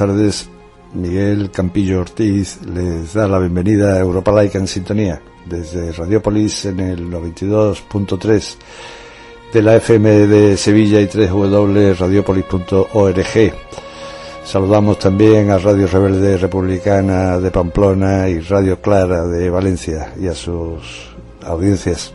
Tardes. Miguel Campillo Ortiz les da la bienvenida a Europa Laica en sintonía desde Radiopolis en el 92.3 de la FM de Sevilla y 3W radiopolis.org. Saludamos también a Radio Rebelde Republicana de Pamplona y Radio Clara de Valencia y a sus audiencias.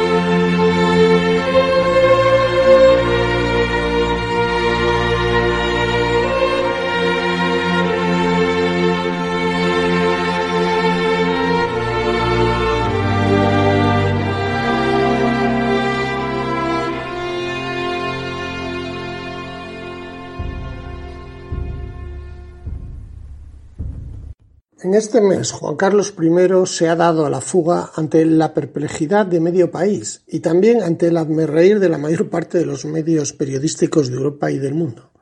En este mes, Juan Carlos I se ha dado a la fuga ante la perplejidad de medio país y también ante el admerreír de la mayor parte de los medios periodísticos de Europa y del mundo.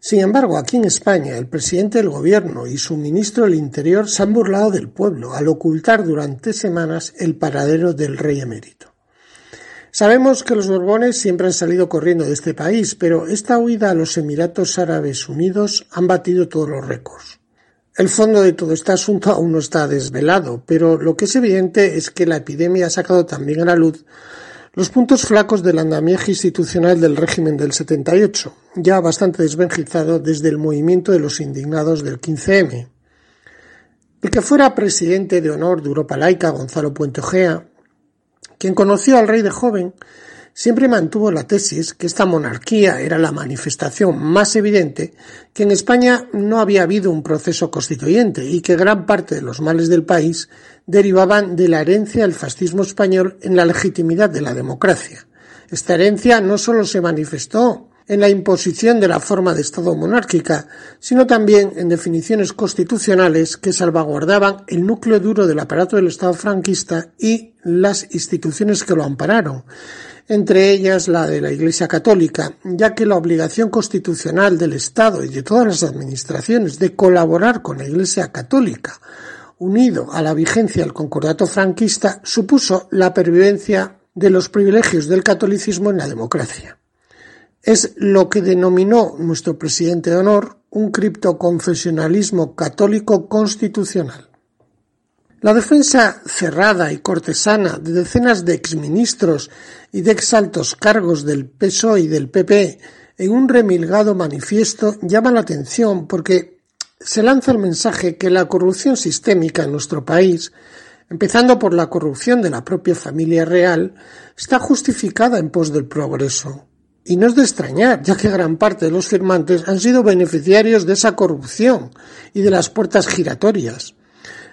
Sin embargo, aquí en España, el presidente del gobierno y su ministro del Interior se han burlado del pueblo al ocultar durante semanas el paradero del rey emérito. Sabemos que los Borbones siempre han salido corriendo de este país, pero esta huida a los Emiratos Árabes Unidos han batido todos los récords. El fondo de todo este asunto aún no está desvelado, pero lo que es evidente es que la epidemia ha sacado también a la luz los puntos flacos del andamiaje institucional del régimen del 78, ya bastante desvenjizado desde el movimiento de los indignados del 15M. El que fuera presidente de honor de Europa Laica, Gonzalo Puente Ojea, quien conoció al rey de joven, siempre mantuvo la tesis que esta monarquía era la manifestación más evidente que en España no había habido un proceso constituyente y que gran parte de los males del país derivaban de la herencia del fascismo español en la legitimidad de la democracia. Esta herencia no solo se manifestó en la imposición de la forma de Estado monárquica, sino también en definiciones constitucionales que salvaguardaban el núcleo duro del aparato del Estado franquista y las instituciones que lo ampararon, entre ellas la de la Iglesia Católica, ya que la obligación constitucional del Estado y de todas las administraciones de colaborar con la Iglesia Católica, unido a la vigencia del concordato franquista, supuso la pervivencia de los privilegios del catolicismo en la democracia. Es lo que denominó nuestro presidente de honor un criptoconfesionalismo católico constitucional. La defensa cerrada y cortesana de decenas de exministros y de exaltos cargos del PSOE y del PP en un remilgado manifiesto llama la atención porque se lanza el mensaje que la corrupción sistémica en nuestro país, empezando por la corrupción de la propia familia real, está justificada en pos del progreso. Y no es de extrañar, ya que gran parte de los firmantes han sido beneficiarios de esa corrupción y de las puertas giratorias.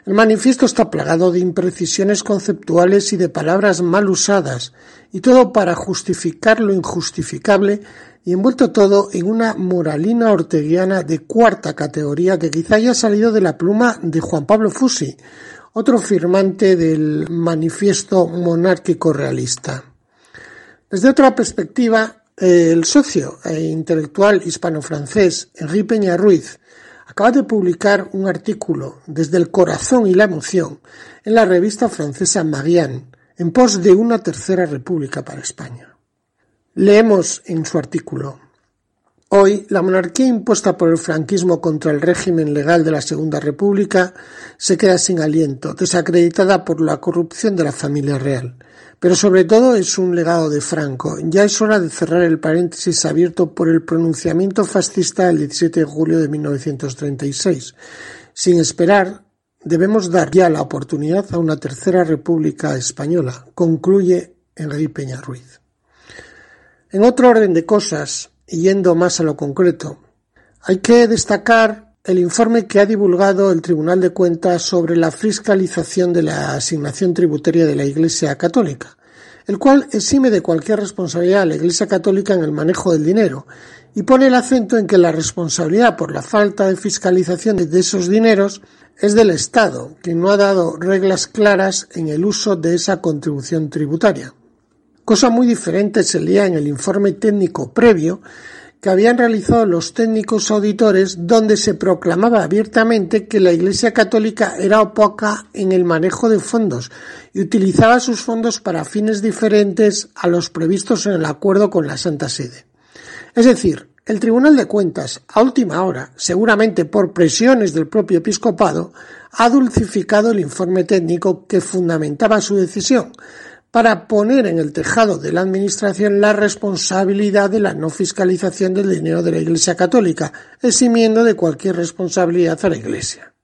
El manifiesto está plagado de imprecisiones conceptuales y de palabras mal usadas, y todo para justificar lo injustificable y envuelto todo en una moralina orteguiana de cuarta categoría que quizá haya salido de la pluma de Juan Pablo Fusi, otro firmante del manifiesto monárquico realista. Desde otra perspectiva, el socio e intelectual hispano-francés Henri Peña Ruiz acaba de publicar un artículo desde el corazón y la emoción en la revista francesa Marianne en pos de una tercera república para España. Leemos en su artículo Hoy, la monarquía impuesta por el franquismo contra el régimen legal de la Segunda República se queda sin aliento, desacreditada por la corrupción de la familia real. Pero sobre todo es un legado de Franco. Ya es hora de cerrar el paréntesis abierto por el pronunciamiento fascista del 17 de julio de 1936. Sin esperar, debemos dar ya la oportunidad a una tercera república española, concluye Enrique Peña Ruiz. En otro orden de cosas, y yendo más a lo concreto, hay que destacar el informe que ha divulgado el Tribunal de Cuentas sobre la fiscalización de la asignación tributaria de la Iglesia Católica, el cual exime de cualquier responsabilidad a la Iglesia Católica en el manejo del dinero y pone el acento en que la responsabilidad por la falta de fiscalización de esos dineros es del Estado, que no ha dado reglas claras en el uso de esa contribución tributaria. Cosa muy diferente se leía en el informe técnico previo que habían realizado los técnicos auditores donde se proclamaba abiertamente que la Iglesia Católica era opaca en el manejo de fondos y utilizaba sus fondos para fines diferentes a los previstos en el acuerdo con la Santa Sede. Es decir, el Tribunal de Cuentas, a última hora, seguramente por presiones del propio episcopado, ha dulcificado el informe técnico que fundamentaba su decisión para poner en el tejado de la Administración la responsabilidad de la no fiscalización del dinero de la Iglesia Católica, eximiendo de cualquier responsabilidad a la Iglesia.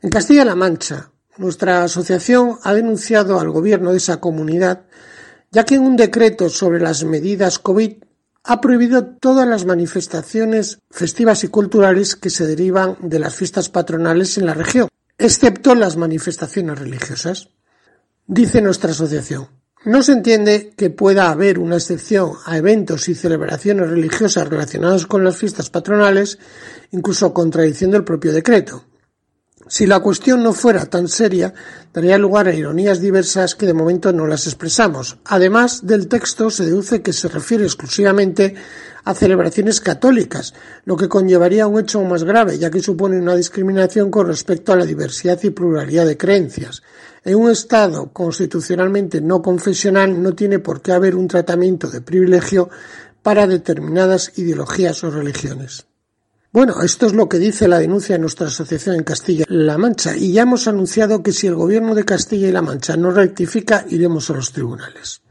En Castilla-La Mancha, nuestra asociación ha denunciado al gobierno de esa comunidad, ya que en un decreto sobre las medidas COVID ha prohibido todas las manifestaciones festivas y culturales que se derivan de las fiestas patronales en la región, excepto las manifestaciones religiosas. Dice nuestra asociación, no se entiende que pueda haber una excepción a eventos y celebraciones religiosas relacionados con las fiestas patronales, incluso contradiciendo el propio decreto. Si la cuestión no fuera tan seria, daría lugar a ironías diversas que de momento no las expresamos. Además, del texto se deduce que se refiere exclusivamente a celebraciones católicas, lo que conllevaría un hecho más grave, ya que supone una discriminación con respecto a la diversidad y pluralidad de creencias. En un Estado constitucionalmente no confesional no tiene por qué haber un tratamiento de privilegio para determinadas ideologías o religiones. Bueno, esto es lo que dice la denuncia de nuestra asociación en Castilla-La Mancha y ya hemos anunciado que si el gobierno de Castilla y La Mancha no rectifica, iremos a los tribunales.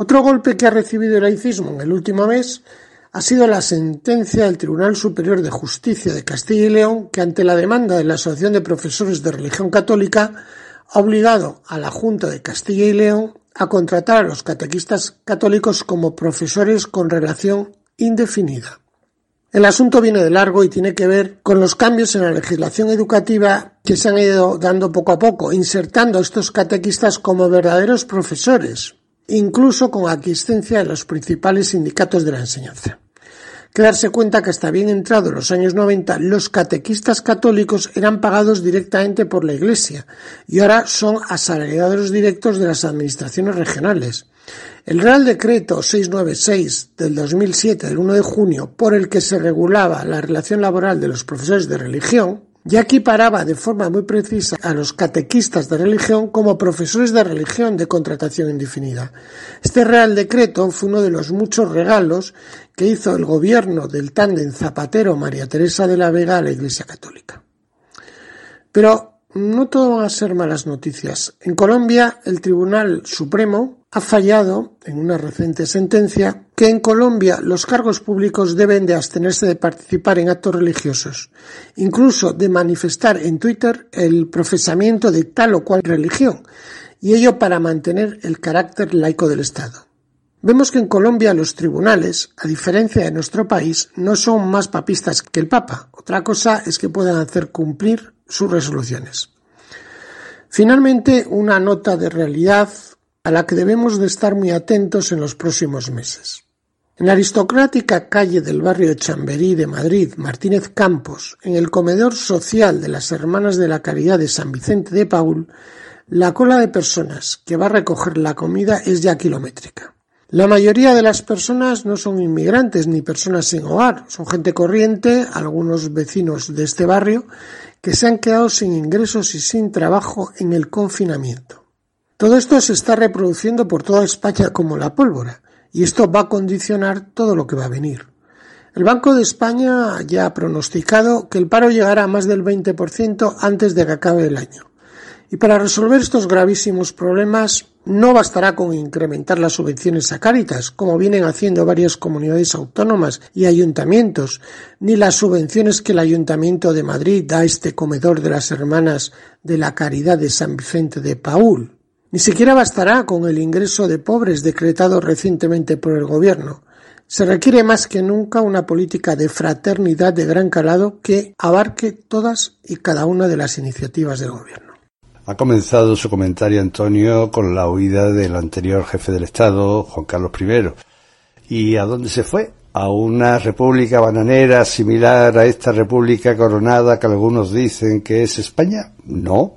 Otro golpe que ha recibido el laicismo en el último mes ha sido la sentencia del Tribunal Superior de Justicia de Castilla y León que ante la demanda de la Asociación de Profesores de Religión Católica ha obligado a la Junta de Castilla y León a contratar a los catequistas católicos como profesores con relación indefinida. El asunto viene de largo y tiene que ver con los cambios en la legislación educativa que se han ido dando poco a poco, insertando a estos catequistas como verdaderos profesores, incluso con aquiescencia de los principales sindicatos de la enseñanza. Que darse cuenta que hasta bien entrado los años 90 los catequistas católicos eran pagados directamente por la Iglesia y ahora son asalariados directos de las administraciones regionales. El Real Decreto 696 del 2007 del 1 de junio, por el que se regulaba la relación laboral de los profesores de religión, ya equiparaba de forma muy precisa a los catequistas de religión como profesores de religión de contratación indefinida. Este Real Decreto fue uno de los muchos regalos que hizo el gobierno del tándem Zapatero María Teresa de la Vega a la Iglesia Católica. Pero no todo van a ser malas noticias. En Colombia, el Tribunal Supremo ha fallado en una reciente sentencia que en Colombia los cargos públicos deben de abstenerse de participar en actos religiosos, incluso de manifestar en Twitter el profesamiento de tal o cual religión, y ello para mantener el carácter laico del Estado. Vemos que en Colombia los tribunales, a diferencia de nuestro país, no son más papistas que el Papa. Otra cosa es que puedan hacer cumplir sus resoluciones. Finalmente, una nota de realidad a la que debemos de estar muy atentos en los próximos meses. En la aristocrática calle del barrio Chamberí de Madrid, Martínez Campos, en el comedor social de las Hermanas de la Caridad de San Vicente de Paul, la cola de personas que va a recoger la comida es ya kilométrica. La mayoría de las personas no son inmigrantes ni personas sin hogar, son gente corriente, algunos vecinos de este barrio, que se han quedado sin ingresos y sin trabajo en el confinamiento. Todo esto se está reproduciendo por toda España como la pólvora, y esto va a condicionar todo lo que va a venir. El Banco de España ya ha pronosticado que el paro llegará a más del 20% antes de que acabe el año. Y para resolver estos gravísimos problemas no bastará con incrementar las subvenciones a Cáritas, como vienen haciendo varias comunidades autónomas y ayuntamientos, ni las subvenciones que el Ayuntamiento de Madrid da a este comedor de las Hermanas de la Caridad de San Vicente de Paúl. Ni siquiera bastará con el ingreso de pobres decretado recientemente por el Gobierno. Se requiere más que nunca una política de fraternidad de gran calado que abarque todas y cada una de las iniciativas del Gobierno. Ha comenzado su comentario Antonio con la huida del anterior jefe del Estado, Juan Carlos I. ¿Y a dónde se fue? ¿A una república bananera similar a esta república coronada que algunos dicen que es España? No.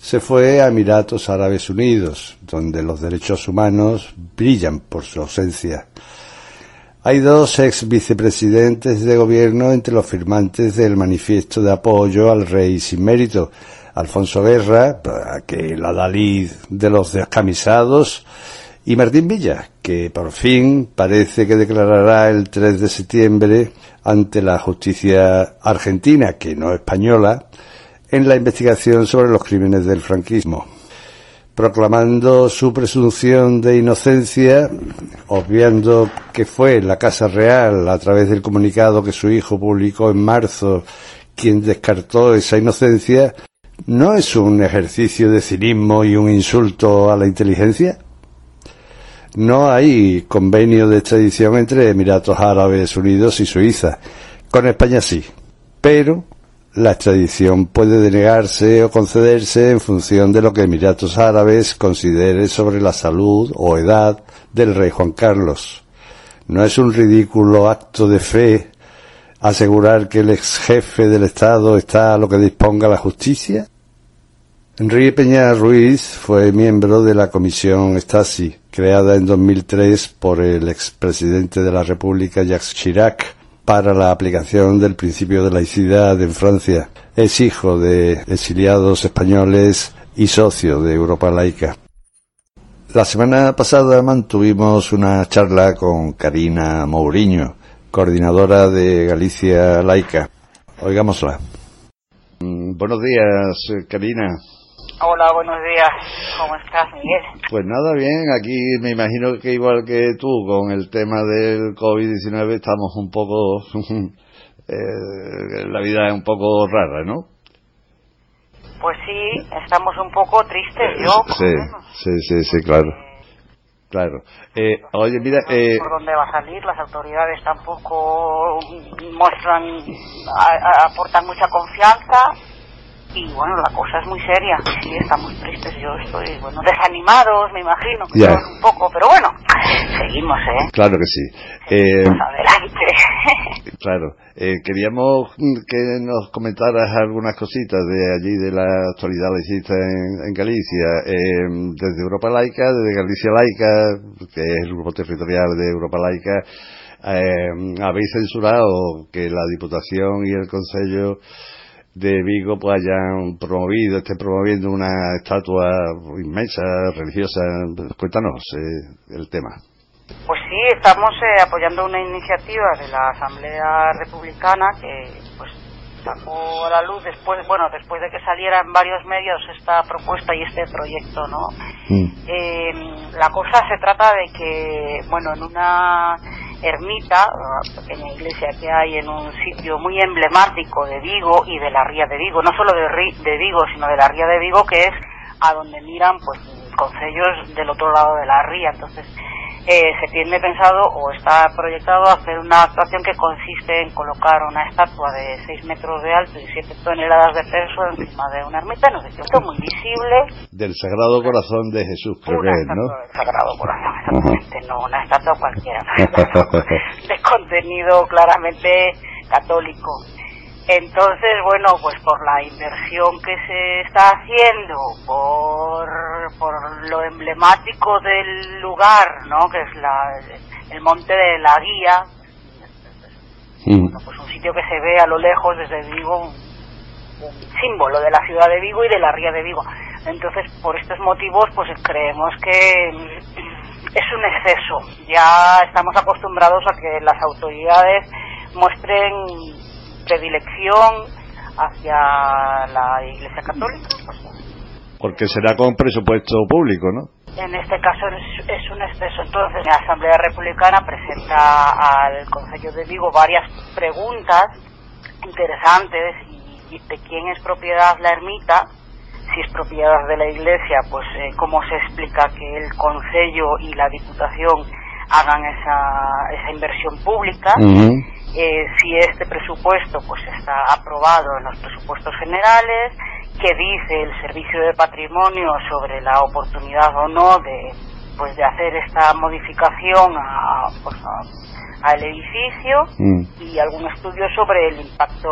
Se fue a Emiratos Árabes Unidos, donde los derechos humanos brillan por su ausencia. Hay dos ex vicepresidentes de gobierno entre los firmantes del manifiesto de apoyo al rey sin mérito, Alfonso Guerra, que la Dalí de los descamisados, y Martín Villa, que por fin parece que declarará el 3 de septiembre ante la justicia argentina, que no española, en la investigación sobre los crímenes del franquismo. Proclamando su presunción de inocencia, obviando que fue la Casa Real, a través del comunicado que su hijo publicó en marzo, quien descartó esa inocencia, ¿No es un ejercicio de cinismo y un insulto a la inteligencia? No hay convenio de extradición entre Emiratos Árabes Unidos y Suiza. Con España sí. Pero la extradición puede denegarse o concederse en función de lo que Emiratos Árabes considere sobre la salud o edad del rey Juan Carlos. No es un ridículo acto de fe asegurar que el ex jefe del Estado está a lo que disponga la justicia? Enrique Peña Ruiz fue miembro de la Comisión Stasi, creada en 2003 por el expresidente de la República Jacques Chirac para la aplicación del principio de laicidad en Francia. Es hijo de exiliados españoles y socio de Europa Laica. La semana pasada mantuvimos una charla con Karina Mourinho, coordinadora de Galicia Laica. Oigámosla. Mm, buenos días, Karina. Hola, buenos días. ¿Cómo estás, Miguel? Pues nada, bien. Aquí me imagino que igual que tú, con el tema del COVID-19 estamos un poco... eh, la vida es un poco rara, ¿no? Pues sí, estamos un poco tristes, yo. Sí, sí, sí, sí, claro. Claro. Eh, oye, mira... Eh, por dónde va a salir, las autoridades tampoco muestran, aportan mucha confianza y bueno, la cosa es muy seria. Sí, estamos tristes. Yo estoy, bueno, desanimados, me imagino, un poco, pero bueno, seguimos, ¿eh? Claro que sí. Eh, adelante. claro. Eh, queríamos que nos comentaras algunas cositas de allí, de la actualidad laicista en, en Galicia, eh, desde Europa Laica, desde Galicia Laica, que es el grupo territorial de Europa Laica. Eh, habéis censurado que la Diputación y el Consejo de Vigo pues hayan promovido, estén promoviendo una estatua inmensa, religiosa. Cuéntanos eh, el tema. Pues sí, estamos eh, apoyando una iniciativa de la Asamblea Republicana que pues sacó a la luz después, bueno, después de que saliera en varios medios esta propuesta y este proyecto, ¿no? Mm. Eh, la cosa se trata de que, bueno, en una ermita, una pequeña iglesia que hay en un sitio muy emblemático de Vigo y de la ría de Vigo, no solo de, de Vigo, sino de la ría de Vigo, que es a donde miran pues concellos del otro lado de la ría. Entonces, eh, se tiene pensado o está proyectado hacer una actuación que consiste en colocar una estatua de 6 metros de alto y 7 toneladas de peso encima de una ermita, no sé, muy visible. Del Sagrado Corazón de Jesús, creo que es, ¿no? Del Sagrado Corazón, exactamente, no una estatua cualquiera, de contenido claramente católico. Entonces, bueno, pues por la inversión que se está haciendo, por, por lo emblemático del lugar, ¿no? Que es la, el monte de la guía, mm. pues un sitio que se ve a lo lejos desde Vigo, un, símbolo de la ciudad de Vigo y de la ría de Vigo. Entonces, por estos motivos, pues creemos que es un exceso. Ya estamos acostumbrados a que las autoridades muestren predilección hacia la Iglesia Católica. Porque será con presupuesto público, ¿no? En este caso es, un exceso. Entonces, la Asamblea Republicana presenta al Consejo de Vigo varias preguntas interesantes y, de quién es propiedad la ermita, si es propiedad de la Iglesia, pues eh, cómo se explica que el Consejo y la Diputación hagan esa, esa inversión pública. Eh, si este presupuesto pues está aprobado en los presupuestos generales, que dice el Servicio de Patrimonio sobre la oportunidad o no de pues de hacer esta modificación a, pues, al edificio mm. y algún estudio sobre el impacto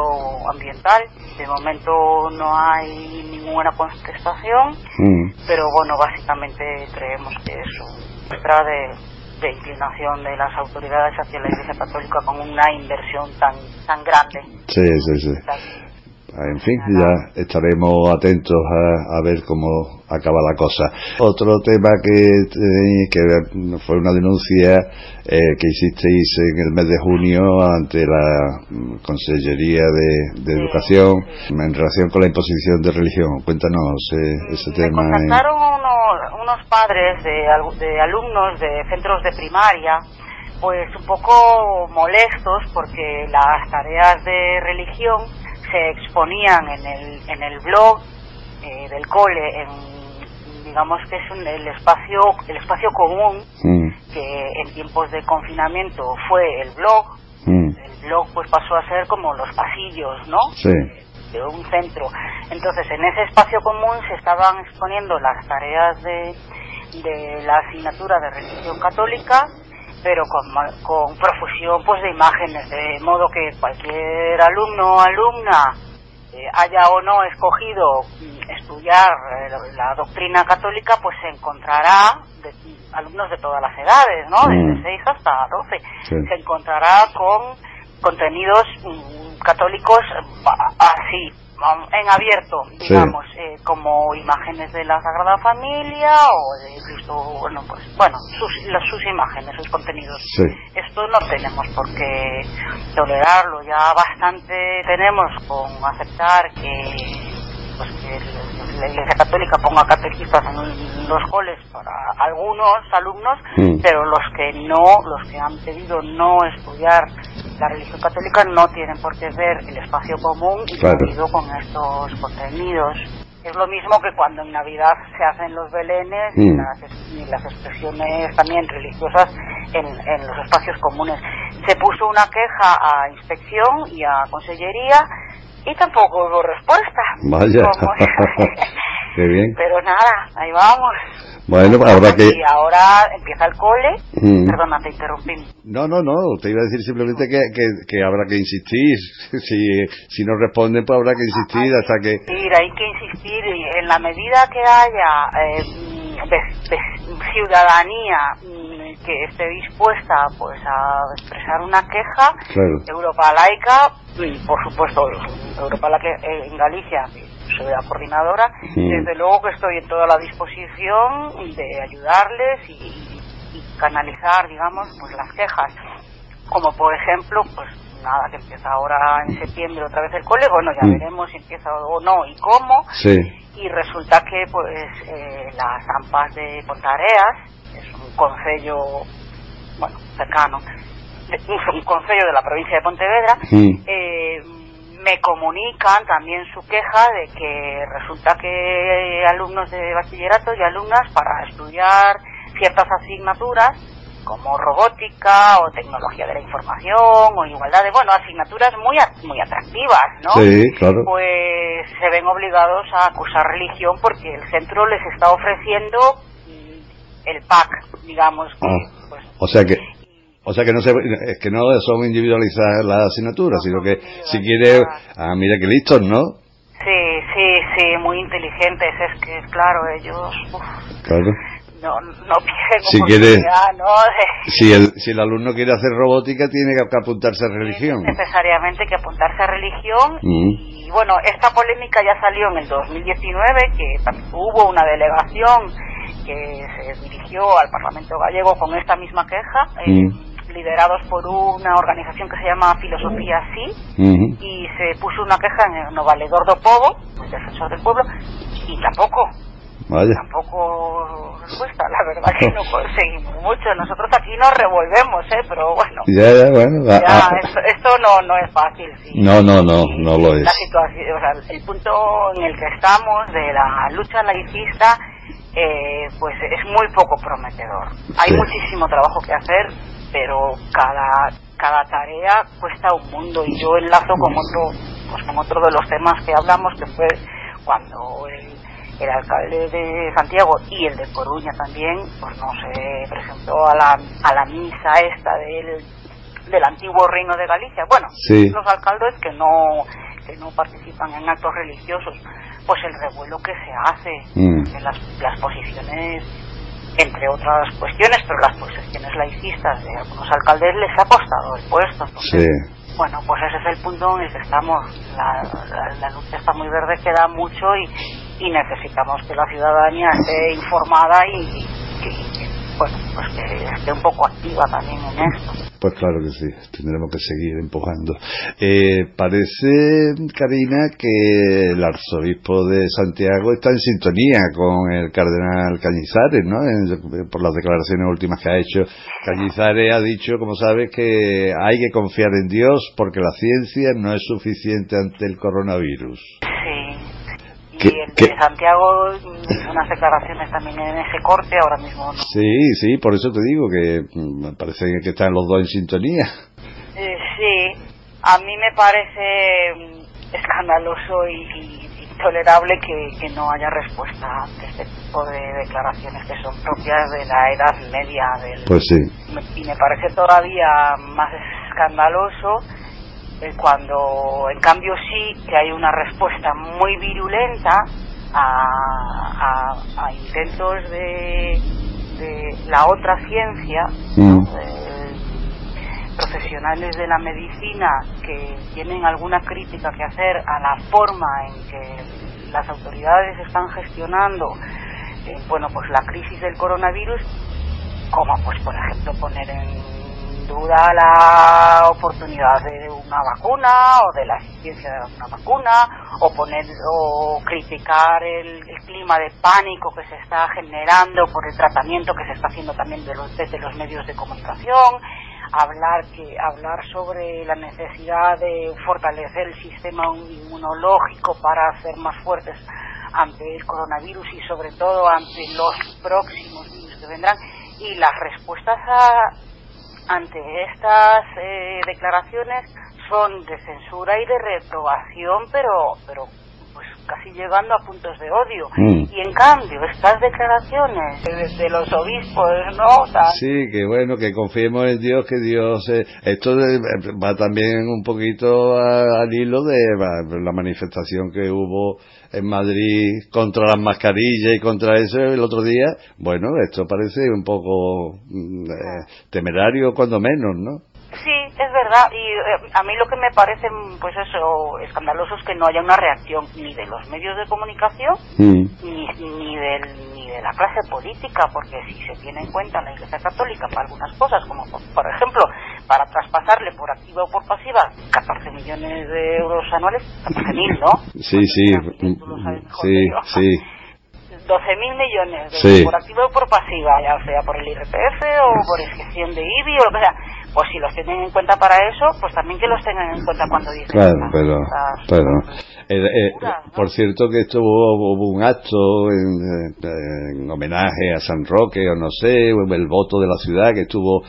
ambiental. De momento no hay ninguna contestación, mm. pero bueno, básicamente creemos que es un muestra de, de, inclinación de las autoridades hacia la Iglesia Católica con una inversión tan tan grande. Sí, sí, sí. En fin, ya estaremos atentos a, ver cómo acaba la cosa. Otro tema que, eh, que fue una denuncia eh, que hicisteis en el mes de junio ante la Consellería de, Educación en relación con la imposición de religión. Cuéntanos eh, ese tema. Me contactaron unos, unos padres de, de alumnos de centros de primaria pues un poco molestos porque las tareas de religión se exponían en el, en el blog eh, del cole, en, digamos que es un, el espacio el espacio común mm. que en tiempos de confinamiento fue el blog. Mm. El blog pues pasó a ser como los pasillos, ¿no? De, un centro. Entonces en ese espacio común se estaban exponiendo las tareas de, de la asignatura de religión católica pero con, con profusión pues de imágenes, de modo que cualquier alumno o alumna eh, haya o no escogido mm, estudiar eh, la doctrina católica, pues se encontrará, de, alumnos de todas las edades, ¿no? Desde 6 mm. hasta 12, se encontrará con contenidos mm, católicos así, en abierto, digamos, eh, como imágenes de la Sagrada Familia o de Cristo, bueno, pues, bueno, sus, sus imágenes, sus contenidos. Esto no tenemos por qué tolerarlo, ya bastante tenemos con aceptar que pues que la Iglesia Católica ponga catequistas en los coles para algunos alumnos, mm. pero los que no, los que han pedido no estudiar la religión católica no tienen por qué ver el espacio común y claro. con estos contenidos. Es lo mismo que cuando en Navidad se hacen los belenes y, mm. las, expresiones también religiosas en, los espacios comunes. Se puso una queja a inspección y a consellería y tampoco hubo respuesta. Vaya. Qué bien. Pero nada, ahí vamos. Bueno, habrá que... Y ahora empieza el cole. Mm. Perdona, te interrumpí. No, no, no. Te iba a decir simplemente que, que, habrá que insistir. Si, si no responden, pues habrá que insistir hasta que... Insistir, hay que insistir. Y en la medida que haya eh, ciudadanía mm, que esté dispuesta pues a expresar una queja, Europa laica, y por supuesto Europa laica eh, en Galicia soy la coordinadora, desde luego que estoy en toda la disposición de ayudarles y, canalizar, digamos, pues las quejas. Como por ejemplo, pues nada, que empieza ahora en septiembre otra vez el cole, bueno, ya veremos si empieza o no y cómo. Y resulta que, pues, eh, las AMPAs de Pontareas, es un concello, bueno, cercano, un, concello de la provincia de Pontevedra, eh, me comunican también su queja de que resulta que alumnos de bachillerato y alumnas para estudiar ciertas asignaturas como robótica o tecnología de la información o igualdad de, bueno, asignaturas muy muy atractivas, ¿no? Sí, claro. Pues se ven obligados a cursar religión porque el centro les está ofreciendo el pack, digamos. Que, ah, pues, o sea que o sea que no se, es que no son individualizadas las asignaturas, sino que si quiere, ah, mira que listos, ¿no? Sí, sí, sí, muy inteligentes, es que, claro, ellos, claro. No, no si quiere, ¿no? si, el, si el alumno quiere hacer robótica, tiene que apuntarse a religión. necesariamente que apuntarse a religión, mm. y bueno, esta polémica ya salió en el 2019, que hubo una delegación que se dirigió al Parlamento gallego con esta misma queja. Eh, mm liderados por una organización que se llama Filosofía Sí, y se puso una queja en el Valedor do Povo, el defensor del pueblo, y tampoco, tampoco respuesta, la verdad que no conseguimos mucho. Nosotros aquí nos revolvemos, ¿eh? pero bueno, ya, bueno esto, no, no es fácil. No, no, no, no lo es. La situación, o sea, el punto en el que estamos de la lucha laicista eh, pues es muy poco prometedor. Hay muchísimo trabajo que hacer, pero cada cada tarea cuesta un mundo y yo enlazo con otro pues con otro de los temas que hablamos que fue cuando el, el alcalde de Santiago y el de Coruña también pues no se presentó a la a la misa esta del del antiguo reino de Galicia bueno los alcaldes que no que no participan en actos religiosos pues el revuelo que se hace mm. en las, las posiciones entre otras cuestiones, pero las posiciones laicistas de algunos alcaldes les ha costado el puesto. Bueno, pues ese es el punto en el que estamos. La, la, lucha está muy verde, queda mucho y, y necesitamos que la ciudadanía esté informada y, bueno, pues que esté un poco activa también en esto. Pues claro que sí, tendremos que seguir empujando. Eh, parece, Karina, que el arzobispo de Santiago está en sintonía con el cardenal Cañizares, ¿no? por las declaraciones últimas que ha hecho. Cañizares ha dicho, como sabes, que hay que confiar en Dios porque la ciencia no es suficiente ante el coronavirus. Sí. Y el de Santiago unas declaraciones también en ese corte, ahora mismo Sí, sí, por eso te digo que mm, me parece que están los dos en sintonía. Eh, sí, a mí me parece mm, escandaloso y, intolerable que, que, no haya respuesta ante este tipo de declaraciones que son propias de la edad media del... Pues sí. Y me parece todavía más escandaloso eh, cuando en cambio sí que hay una respuesta muy virulenta a, a, intentos de, de, la otra ciencia, mm. profesionales de la medicina que tienen alguna crítica que hacer a la forma en que las autoridades están gestionando eh, bueno pues la crisis del coronavirus como pues por ejemplo poner en duda la oportunidad de una vacuna o de la existencia de una vacuna o poner o criticar el, clima de pánico que se está generando por el tratamiento que se está haciendo también de los, desde los medios de comunicación hablar que hablar sobre la necesidad de fortalecer el sistema inmunológico para ser más fuertes ante el coronavirus y sobre todo ante los próximos virus que vendrán. Y las respuestas a, ante estas eh, declaraciones son de censura y de reprobación, pero, pero casi llegando a puntos de odio. Mm. Y en cambio, estas declaraciones de, los obispos, ¿no? sí, que bueno, que confiemos en Dios, que Dios... Eh, esto va también un poquito al hilo de la manifestación que hubo en Madrid contra las mascarillas y contra eso el otro día, bueno, esto parece un poco mm, eh, temerario cuando menos, ¿no? Sí, es verdad. Y eh, a mí lo que me parece, pues eso, escandaloso es que no haya una reacción ni de los medios de comunicación mm. ni, ni, del, ni de la clase política, porque si se tiene en cuenta la Iglesia Católica para algunas cosas, como por, ejemplo para traspasarle por activa o por pasiva 14 millones de euros anuales, 14 mil, ¿no? Sí, sí, sí, sí. 12 mil millones por activa o por pasiva, ya sea por el IRPF o por excepción de IBI o lo que sea pues si los tienen en cuenta para eso, pues también que los tengan en cuenta cuando dicen. Claro, pero, pero eh, eh, por cierto que esto hubo, un acto en, homenaje a San Roque o no sé, el voto de la ciudad que estuvo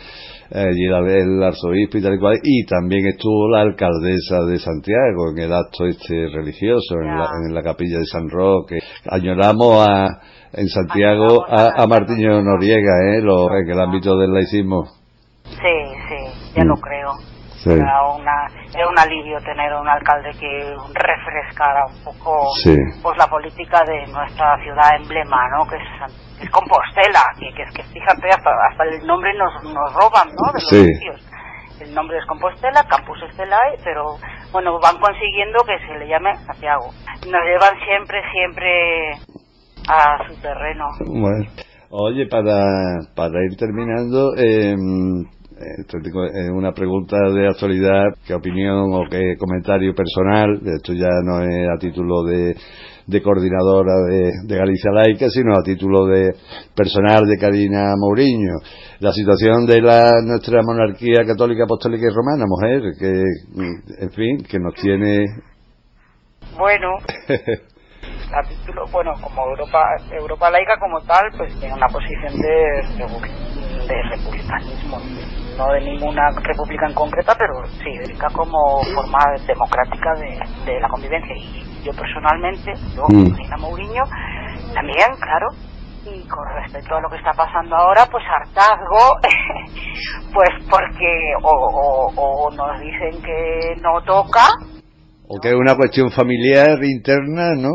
allí eh, el arzobispo y tal y cual, y también estuvo la alcaldesa de Santiago en el acto este religioso en la, en la, capilla de San Roque. Añoramos a en Santiago a, a Martiño Noriega, ¿eh? Lo, en el ámbito del laicismo. Sí, sí, ya lo mm. creo. Era, una, era un alivio tener un alcalde que refrescara un poco pues la política de nuestra ciudad emblema, ¿no? Que es, Compostela, que, que, que fíjate, hasta, hasta el nombre nos, nos roban, ¿no? De los sitios. El nombre es Compostela, Campus Estelay, pero bueno, van consiguiendo que se le llame Santiago. Nos llevan siempre, siempre a su terreno. Bueno. Oye, para, para ir terminando, eh, una pregunta de actualidad, qué opinión o qué comentario personal, esto ya no es a título de, de coordinadora de, de, Galicia Laica, sino a título de personal de Karina Mourinho. La situación de la, nuestra monarquía católica, apostólica y romana, mujer, que, en fin, que nos tiene... Bueno, a título, bueno, como Europa Europa laica como tal, pues tiene una posición de, de republicanismo, no de ninguna república en concreta, pero sí, dedica como forma democrática de, la convivencia. Y yo personalmente, yo, mm. Mourinho, también, claro, y con respecto a lo que está pasando ahora, pues hartazgo, pues porque o, o, nos dicen que no toca. O que es una cuestión familiar interna, ¿no?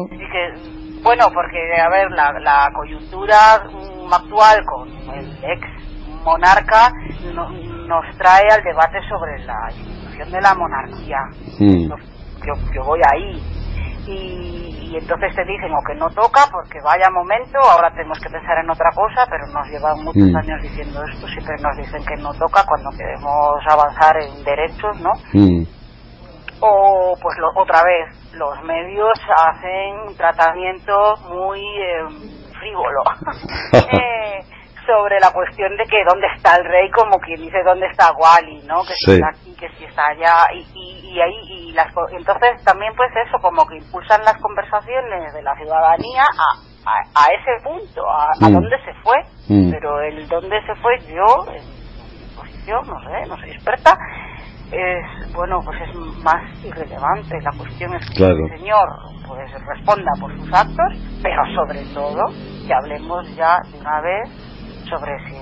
bueno, porque, a ver, la, la coyuntura actual con el ex monarca nos trae al debate sobre la institución de la monarquía. Mm. Yo, yo voy ahí y, entonces te dicen o que no toca porque vaya momento, ahora tenemos que pensar en otra cosa, pero nos llevan muchos mm. años diciendo esto, siempre nos dicen que no toca cuando queremos avanzar en derechos, ¿no? Mm. O pues otra vez, los medios hacen un tratamiento muy eh, frívolo. eh, sobre la cuestión de que dónde está el rey, como quien dice dónde está Wally, ¿no? Que si está aquí, que si está allá, y, y, ahí, y las, entonces también pues eso, como que impulsan las conversaciones de la ciudadanía a, a, ese punto, a, a, mm. dónde se fue, mm. pero el dónde se fue yo, en mi posición, no sé, no soy experta, es, bueno, pues es más irrelevante, la cuestión es que el señor pues responda por sus actos, pero sobre todo que hablemos ya de una vez sobre si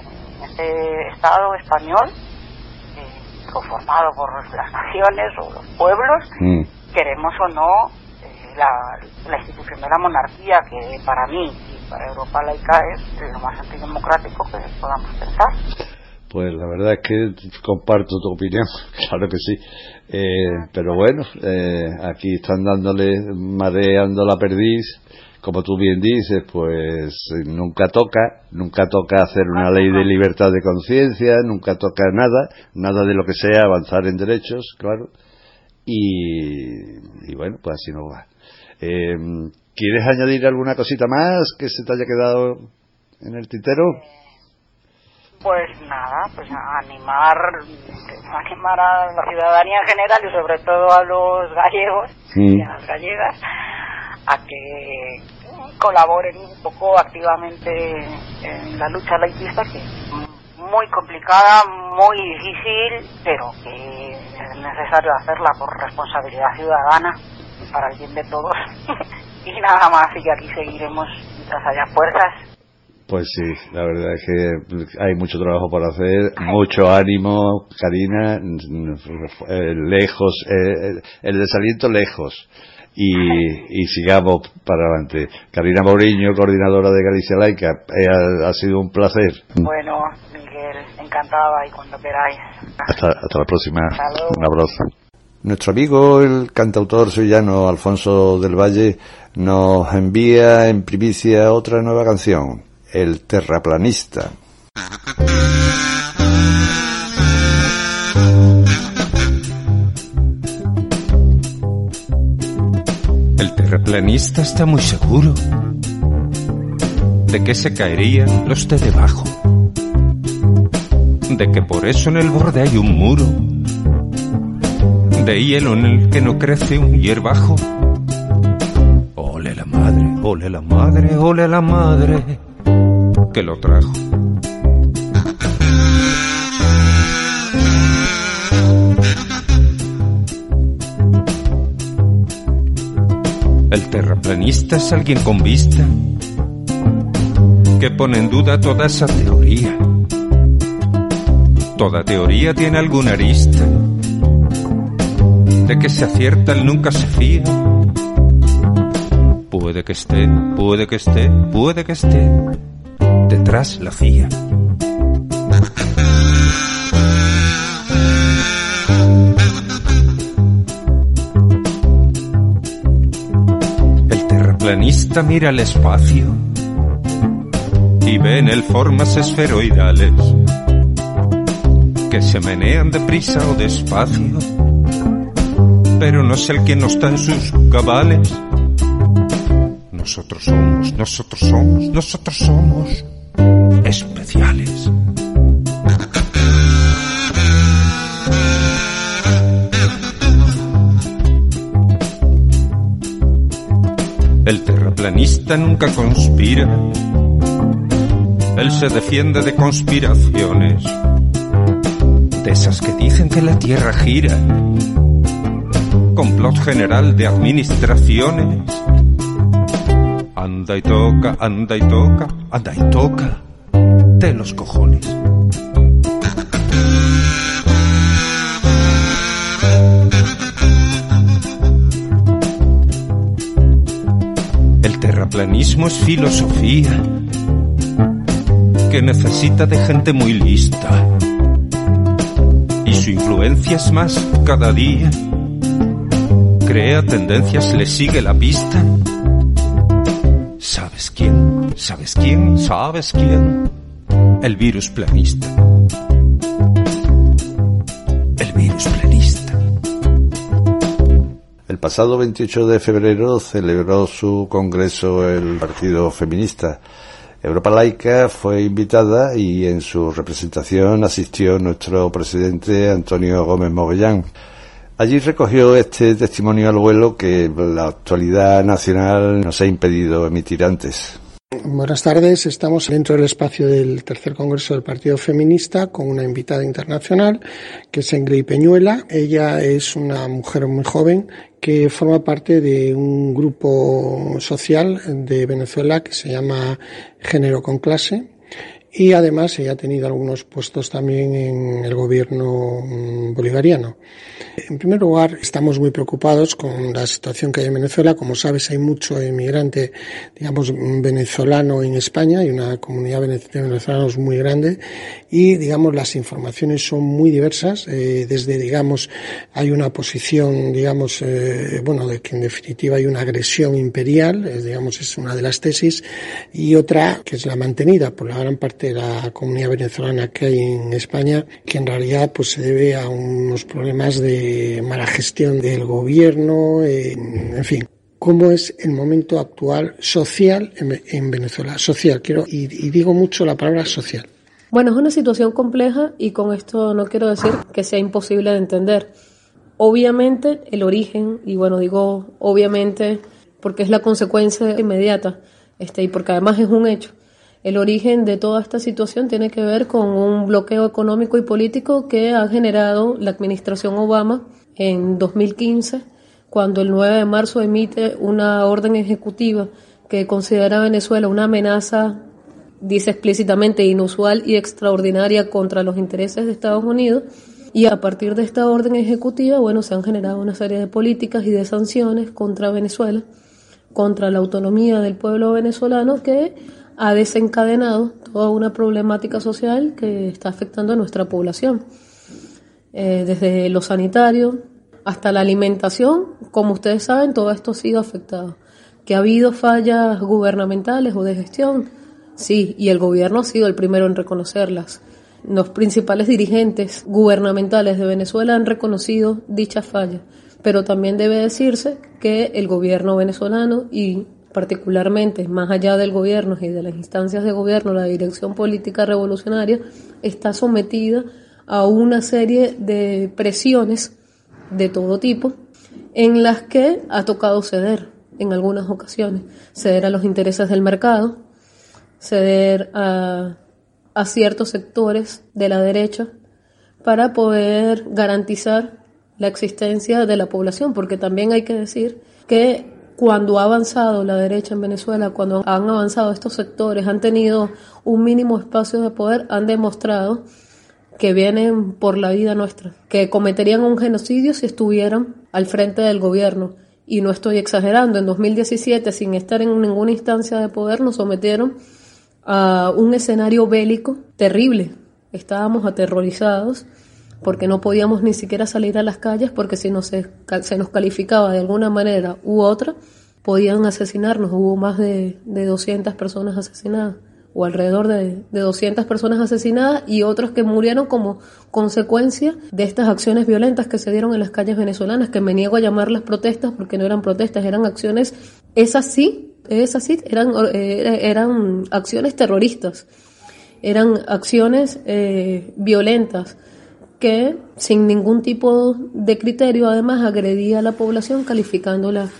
este Estado español, eh, conformado por las naciones o los pueblos, mm. queremos o no eh, la, institución de la monarquía, que para mí y para Europa laica es lo más antidemocrático que podamos pensar. Pues la verdad es que comparto tu opinión, claro que sí. Eh, pero bueno, aquí están dándole, mareando la perdiz como tú bien dices, pues nunca toca, nunca toca hacer una ley de libertad de conciencia, nunca toca nada, nada de lo que sea avanzar en derechos, claro. Y, bueno, pues así no va. Eh, ¿Quieres añadir alguna cosita más que se te haya quedado en el tintero? Pues nada, pues animar, animar a la ciudadanía en general y sobre todo a los gallegos y a las gallegas a que colaboren un poco activamente en la lucha laicista, que es muy complicada, muy difícil, pero que es necesario hacerla por responsabilidad ciudadana para el bien de todos. y nada más, y aquí seguiremos mientras haya fuerzas. Pues sí, la verdad es que hay mucho trabajo por hacer, mucho ánimo, Karina, eh, lejos, eh, el desaliento lejos y, sigamos para adelante. Karina Mourinho, coordinadora de Galicia Laica, eh, ha, sido un placer. Bueno, Miguel, encantada y cuando queráis. Hasta, hasta la próxima. Un abrazo. Nuestro amigo, el cantautor sevillano Alfonso del Valle, nos envía en primicia otra nueva canción, El Terraplanista. terraplanista está muy seguro de que se caerían los de debajo, de que por eso en el borde hay un muro de hielo en el que no crece un hierbajo. Ole la madre, ole la madre, ole la madre que lo trajo. El terraplanista es alguien con vista que pone en duda toda esa teoría. Toda teoría tiene alguna arista. De que se acierta el nunca se fía. Puede que esté, puede que esté, puede que esté detrás la CIA. planista mira el espacio y ve en él formas esferoidales que se menean deprisa o despacio, pero no es el que no está en sus cabales. Nosotros somos, nosotros somos, nosotros somos especiales. terraplanista nunca conspira. Él se defiende de conspiraciones, de esas que dicen que la Tierra gira. Complot general de administraciones. Anda y toca, anda y toca, anda y toca. Los cojones. El terraplanismo es filosofía que necesita de gente muy lista. Y su influencia es más cada día. Crea tendencias, le sigue la pista. ¿Sabes quién? ¿Sabes quién? ¿Sabes quién? El virus planista. El virus planista. El pasado 28 de febrero celebró su congreso el Partido Feminista. Europa Laica fue invitada y en su representación asistió nuestro presidente Antonio Gómez Mogollán. Allí recogió este testimonio al vuelo que la actualidad nacional nos ha impedido emitir antes. Buenas tardes, estamos dentro del espacio del tercer congreso del Partido Feminista con una invitada internacional que es Ingrid Peñuela. Ella es una mujer muy joven que forma parte de un grupo social de Venezuela que se llama Género con Clase y además ella ha tenido algunos puestos también en el gobierno mm, bolivariano. En primer lugar, estamos muy preocupados con la situación que hay en Venezuela. Como sabes, hay mucho inmigrante, digamos, venezolano en España, hay una comunidad de venezolanos muy grande y, digamos, las informaciones son muy diversas. Eh, desde, digamos, hay una posición, digamos, eh, bueno, de que en definitiva hay una agresión imperial, eh, digamos, es una de las tesis, y otra que es la mantenida por la gran parte de la comunidad venezolana que hay en España, que en realidad pues se debe a unos problemas de mala gestión del gobierno, en fin. ¿Cómo es el momento actual social en, Venezuela? Social, quiero, y, y digo mucho la palabra social. Bueno, es una situación compleja y con esto no quiero decir que sea imposible de entender. Obviamente el origen, y bueno, digo obviamente porque es la consecuencia inmediata, este, y porque además es un hecho, el origen de toda esta situación tiene que ver con un bloqueo económico y político que ha generado la administración Obama en 2015, cuando el 9 de marzo emite una orden ejecutiva que considera a Venezuela una amenaza, dice explícitamente, inusual y extraordinaria contra los intereses de Estados Unidos. Y a partir de esta orden ejecutiva, bueno, se han generado una serie de políticas y de sanciones contra Venezuela, contra la autonomía del pueblo venezolano que ha desencadenado toda una problemática social que está afectando a nuestra población. Eh, desde lo sanitario hasta la alimentación, como ustedes saben, todo esto ha sido afectado. ¿Que ha habido fallas gubernamentales o de gestión? Sí, y el gobierno ha sido el primero en reconocerlas. Los principales dirigentes gubernamentales de Venezuela han reconocido dichas fallas, pero también debe decirse que el gobierno venezolano y particularmente más allá del gobierno y de las instancias de gobierno, la dirección política revolucionaria está sometida a una serie de presiones de todo tipo en las que ha tocado ceder en algunas ocasiones, ceder a los intereses del mercado, ceder a, a ciertos sectores de la derecha para poder garantizar la existencia de la población, porque también hay que decir que cuando ha avanzado la derecha en Venezuela, cuando han avanzado estos sectores, han tenido un mínimo espacio de poder, han demostrado que vienen por la vida nuestra, que cometerían un genocidio si estuvieran al frente del gobierno. Y no estoy exagerando, en 2017, sin estar en ninguna instancia de poder, nos sometieron a un escenario bélico terrible. Estábamos aterrorizados porque no podíamos ni siquiera salir a las calles porque si no se, se nos calificaba de alguna manera u otra, podían asesinarnos. Hubo más de, de 200 personas asesinadas o alrededor de, de 200 personas asesinadas y otros que murieron como consecuencia de estas acciones violentas que se dieron en las calles venezolanas, que me niego a llamarlas protestas porque no eran protestas, eran acciones, esas sí, esas sí, eran, eh, eran acciones terroristas, eran acciones eh, violentas que sin ningún tipo de criterio además agredía a la población calificándola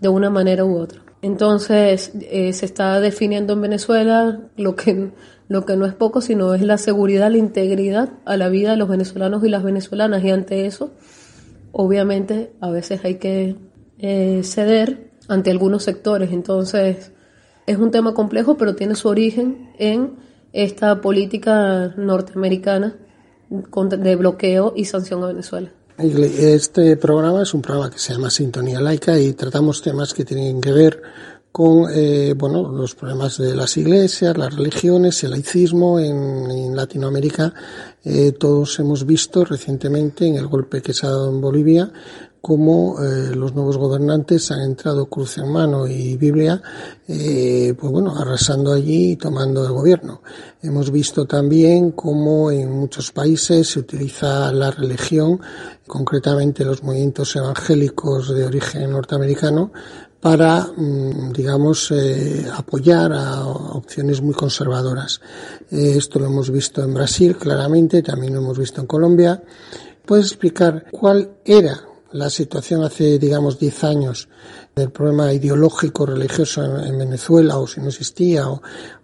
de una manera u otra. Entonces eh, se está definiendo en Venezuela lo que, lo que no es poco, sino es la seguridad, la integridad a la vida de los venezolanos y las venezolanas. Y ante eso, obviamente, a veces hay que eh, ceder ante algunos sectores. Entonces es un tema complejo, pero tiene su origen en esta política norteamericana de bloqueo y sanción a Venezuela. Este programa es un programa que se llama Sintonía Laica y tratamos temas que tienen que ver con eh, bueno, los problemas de las iglesias, las religiones, el laicismo en, Latinoamérica. Eh, todos hemos visto recientemente en el golpe que se ha dado en Bolivia cómo eh, los nuevos gobernantes han entrado cruz en mano y Biblia, eh, pues bueno, arrasando allí y tomando el gobierno. Hemos visto también cómo en muchos países se utiliza la religión, concretamente los movimientos evangélicos de origen norteamericano, para, mm, digamos, eh, apoyar a opciones muy conservadoras. esto lo hemos visto en Brasil, claramente, también lo hemos visto en Colombia. ¿Puedes explicar cuál era la situación hace, digamos, 10 años del problema ideológico religioso en, Venezuela o si no existía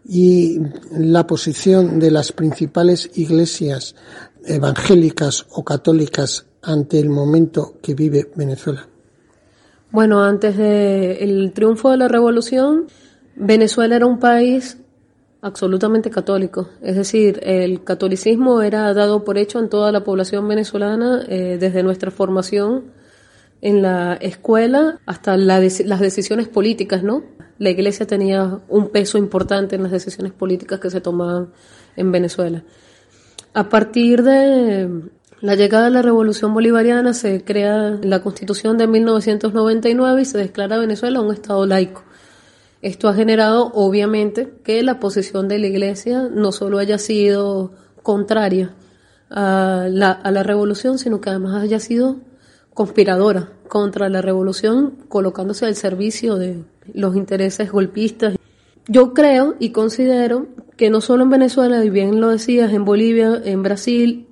y la posición de las principales iglesias evangélicas o católicas ante el momento que vive Venezuela. Bueno, antes del triunfo de la revolución, Venezuela era un país absolutamente católico. Es decir, el catolicismo era dado por hecho en toda la población venezolana eh, desde nuestra formación en la escuela hasta las decisiones políticas, ¿no? La iglesia tenía un peso importante en las decisiones políticas que se tomaban en Venezuela. A partir de la llegada de la Revolución Bolivariana se crea la Constitución de 1999 y se declara Venezuela un Estado laico. Esto ha generado, obviamente, que la posición de la Iglesia no solo haya sido contraria a la, a la revolución, sino que además haya sido conspiradora contra la revolución, colocándose al servicio de los intereses golpistas. Yo creo y considero que no solo en Venezuela, y bien lo decías, en Bolivia, en Brasil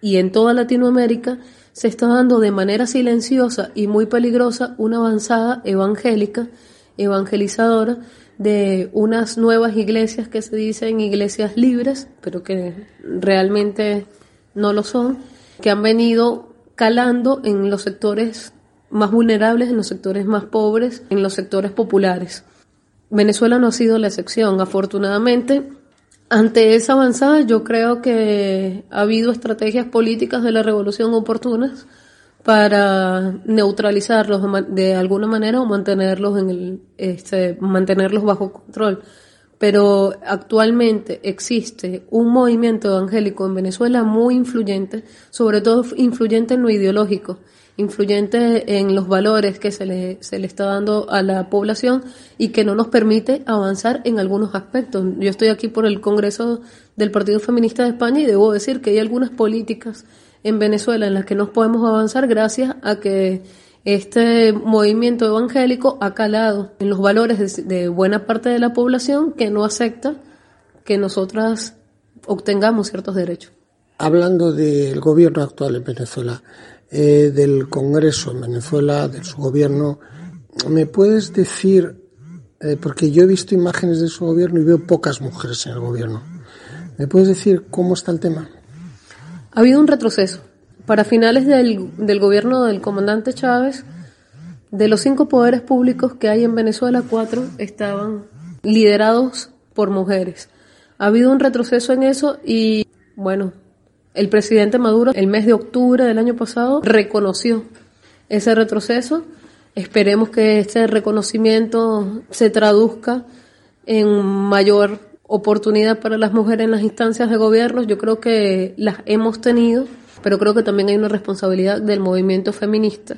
y en toda Latinoamérica, se está dando de manera silenciosa y muy peligrosa una avanzada evangélica, evangelizadora, de unas nuevas iglesias que se dicen iglesias libres, pero que realmente no lo son, que han venido calando en los sectores más vulnerables, en los sectores más pobres, en los sectores populares. Venezuela no ha sido la excepción, afortunadamente. Ante esa avanzada, yo creo que ha habido estrategias políticas de la revolución oportunas para neutralizarlos de alguna manera o mantenerlos en el, este, mantenerlos bajo control pero actualmente existe un movimiento evangélico en Venezuela muy influyente, sobre todo influyente en lo ideológico, influyente en los valores que se le, se le está dando a la población y que no nos permite avanzar en algunos aspectos. Yo estoy aquí por el Congreso del Partido Feminista de España y debo decir que hay algunas políticas en Venezuela en las que no podemos avanzar gracias a que este movimiento evangélico ha calado en los valores de, buena parte de la población que no acepta que nosotras obtengamos ciertos derechos. Hablando del gobierno actual en Venezuela, eh, del Congreso en Venezuela, de su gobierno, ¿me puedes decir, eh, porque yo he visto imágenes de su gobierno y veo pocas mujeres en el gobierno, ¿me puedes decir cómo está el tema? Ha habido un retroceso para finales del, del gobierno del comandante Chávez, de los cinco poderes públicos que hay en Venezuela, cuatro estaban liderados por mujeres. Ha habido un retroceso en eso y, bueno, el presidente Maduro el mes de octubre del año pasado reconoció ese retroceso. Esperemos que este reconocimiento se traduzca en mayor oportunidad para las mujeres en las instancias de gobierno. Yo creo que las hemos tenido pero creo que también hay una responsabilidad del movimiento feminista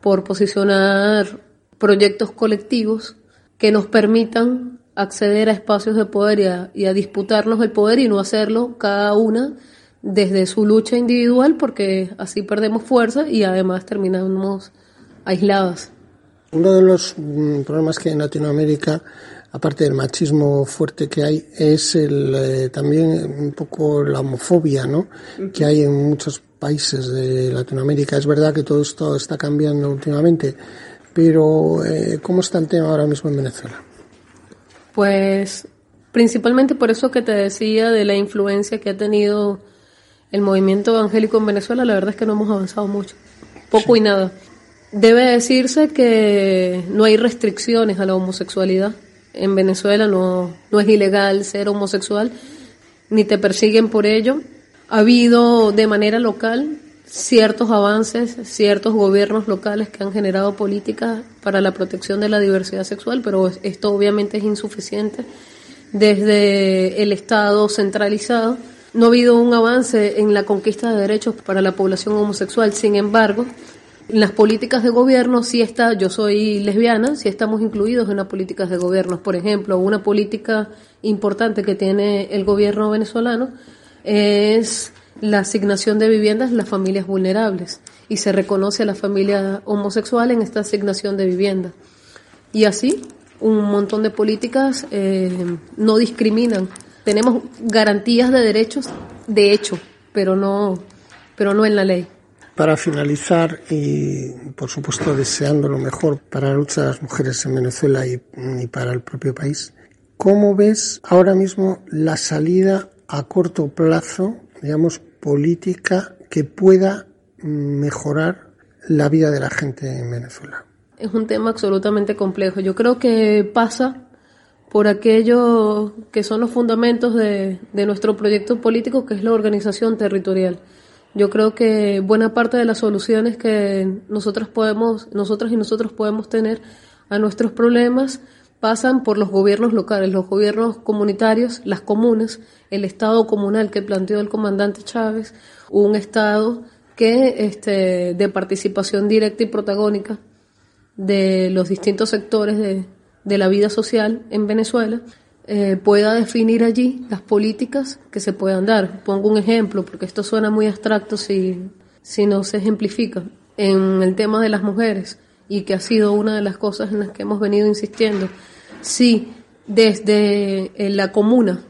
por posicionar proyectos colectivos que nos permitan acceder a espacios de poder y a, disputarnos el poder y no hacerlo cada una desde su lucha individual porque así perdemos fuerza y además terminamos aisladas. Uno de los mm, problemas que en Latinoamérica aparte del machismo fuerte que hay, es el, eh, también un poco la homofobia, ¿no? Que hay en muchos países de Latinoamérica. Es verdad que todo esto está cambiando últimamente, pero eh, ¿cómo está el tema ahora mismo en Venezuela? Pues principalmente por eso que te decía de la influencia que ha tenido el movimiento evangélico en Venezuela, la verdad es que no hemos avanzado mucho, poco y nada. Debe decirse que no hay restricciones a la homosexualidad. En Venezuela no, no es ilegal ser homosexual, ni te persiguen por ello. Ha habido de manera local ciertos avances, ciertos gobiernos locales que han generado políticas para la protección de la diversidad sexual, pero esto obviamente es insuficiente. Desde el Estado centralizado no ha habido un avance en la conquista de derechos para la población homosexual. Sin embargo, en las políticas de gobierno sí está, yo soy lesbiana, sí estamos incluidos en las políticas de gobierno. Por ejemplo, una política importante que tiene el gobierno venezolano es la asignación de viviendas a las familias vulnerables y se reconoce a la familia homosexual en esta asignación de vivienda. Y así, un montón de políticas eh, no discriminan. Tenemos garantías de derechos de hecho, pero no, pero no en la ley. Para finalizar, y por supuesto deseando lo mejor para la lucha de las mujeres en Venezuela y, para el propio país, ¿cómo ves ahora mismo la salida a corto plazo, digamos, política que pueda mejorar la vida de la gente en Venezuela? Es un tema absolutamente complejo. Yo creo que pasa por aquello que son los fundamentos de nuestro proyecto político, que es la organización territorial. Yo creo que buena parte de las soluciones que nosotras podemos, nosotras y nosotros podemos tener a nuestros problemas pasan por los gobiernos locales, los gobiernos comunitarios, las comunas, el Estado comunal que planteó el comandante Chávez, un Estado que este, de participación directa y protagónica de los distintos sectores de, de la vida social en Venezuela, eh, pueda definir allí las políticas que se puedan dar. Pongo un ejemplo, porque esto suena muy abstracto si, si no se ejemplifica. En el tema de las mujeres, y que ha sido una de las cosas en las que hemos venido insistiendo, si desde eh, la comuna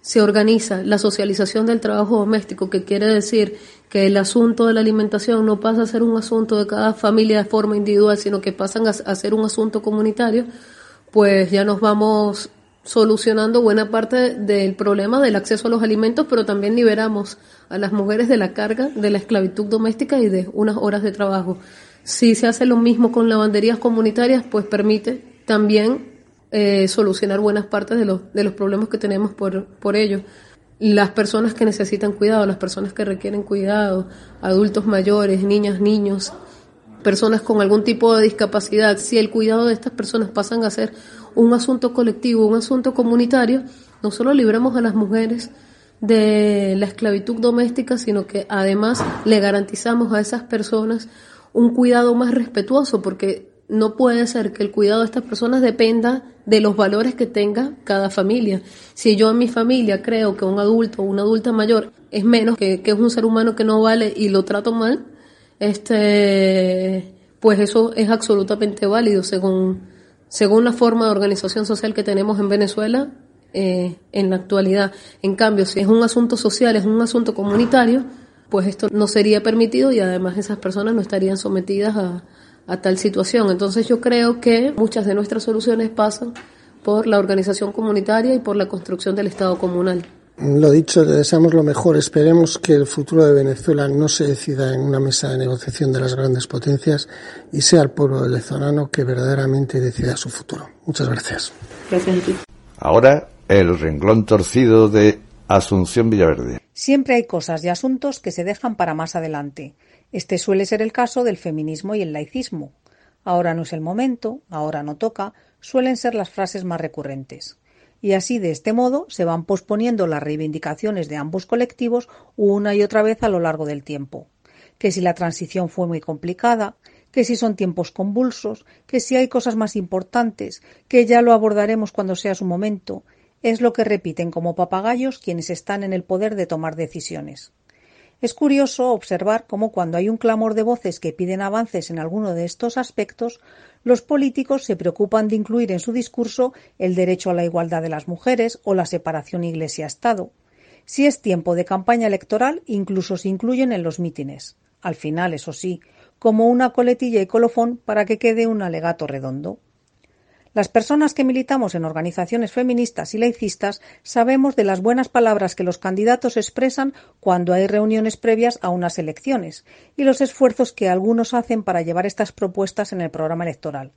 se organiza la socialización del trabajo doméstico, que quiere decir que el asunto de la alimentación no pasa a ser un asunto de cada familia de forma individual, sino que pasan a, a ser un asunto comunitario, pues ya nos vamos solucionando buena parte del problema del acceso a los alimentos, pero también liberamos a las mujeres de la carga de la esclavitud doméstica y de unas horas de trabajo. Si se hace lo mismo con lavanderías comunitarias, pues permite también eh, solucionar buenas partes de los, de los problemas que tenemos por, por ello. Las personas que necesitan cuidado, las personas que requieren cuidado, adultos mayores, niñas, niños, personas con algún tipo de discapacidad, si el cuidado de estas personas pasan a ser un asunto colectivo, un asunto comunitario, no solo libramos a las mujeres de la esclavitud doméstica, sino que además le garantizamos a esas personas un cuidado más respetuoso, porque no puede ser que el cuidado de estas personas dependa de los valores que tenga cada familia. Si yo en mi familia creo que un adulto o una adulta mayor es menos, que, que es un ser humano que no vale y lo trato mal, este, pues eso es absolutamente válido según según la forma de organización social que tenemos en Venezuela eh, en la actualidad. En cambio, si es un asunto social, es un asunto comunitario, pues esto no sería permitido y además esas personas no estarían sometidas a, a tal situación. Entonces yo creo que muchas de nuestras soluciones pasan por la organización comunitaria y por la construcción del Estado comunal. Lo dicho, le deseamos lo mejor. Esperemos que el futuro de Venezuela no se decida en una mesa de negociación de las grandes potencias y sea el pueblo venezolano que verdaderamente decida su futuro. Muchas gracias. Gracias. Ahora, el renglón torcido de Asunción Villaverde. Siempre hay cosas y asuntos que se dejan para más adelante. Este suele ser el caso del feminismo y el laicismo. Ahora no es el momento, ahora no toca, suelen ser las frases más recurrentes y así de este modo se van posponiendo las reivindicaciones de ambos colectivos una y otra vez a lo largo del tiempo. Que si la transición fue muy complicada, que si son tiempos convulsos, que si hay cosas más importantes, que ya lo abordaremos cuando sea su momento, es lo que repiten como papagayos quienes están en el poder de tomar decisiones. Es curioso observar cómo cuando hay un clamor de voces que piden avances en alguno de estos aspectos, los políticos se preocupan de incluir en su discurso el derecho a la igualdad de las mujeres o la separación Iglesia-Estado. Si es tiempo de campaña electoral, incluso se incluyen en los mítines. Al final, eso sí, como una coletilla y colofón para que quede un alegato redondo. Las personas que militamos en organizaciones feministas y laicistas sabemos de las buenas palabras que los candidatos expresan cuando hay reuniones previas a unas elecciones y los esfuerzos que algunos hacen para llevar estas propuestas en el programa electoral.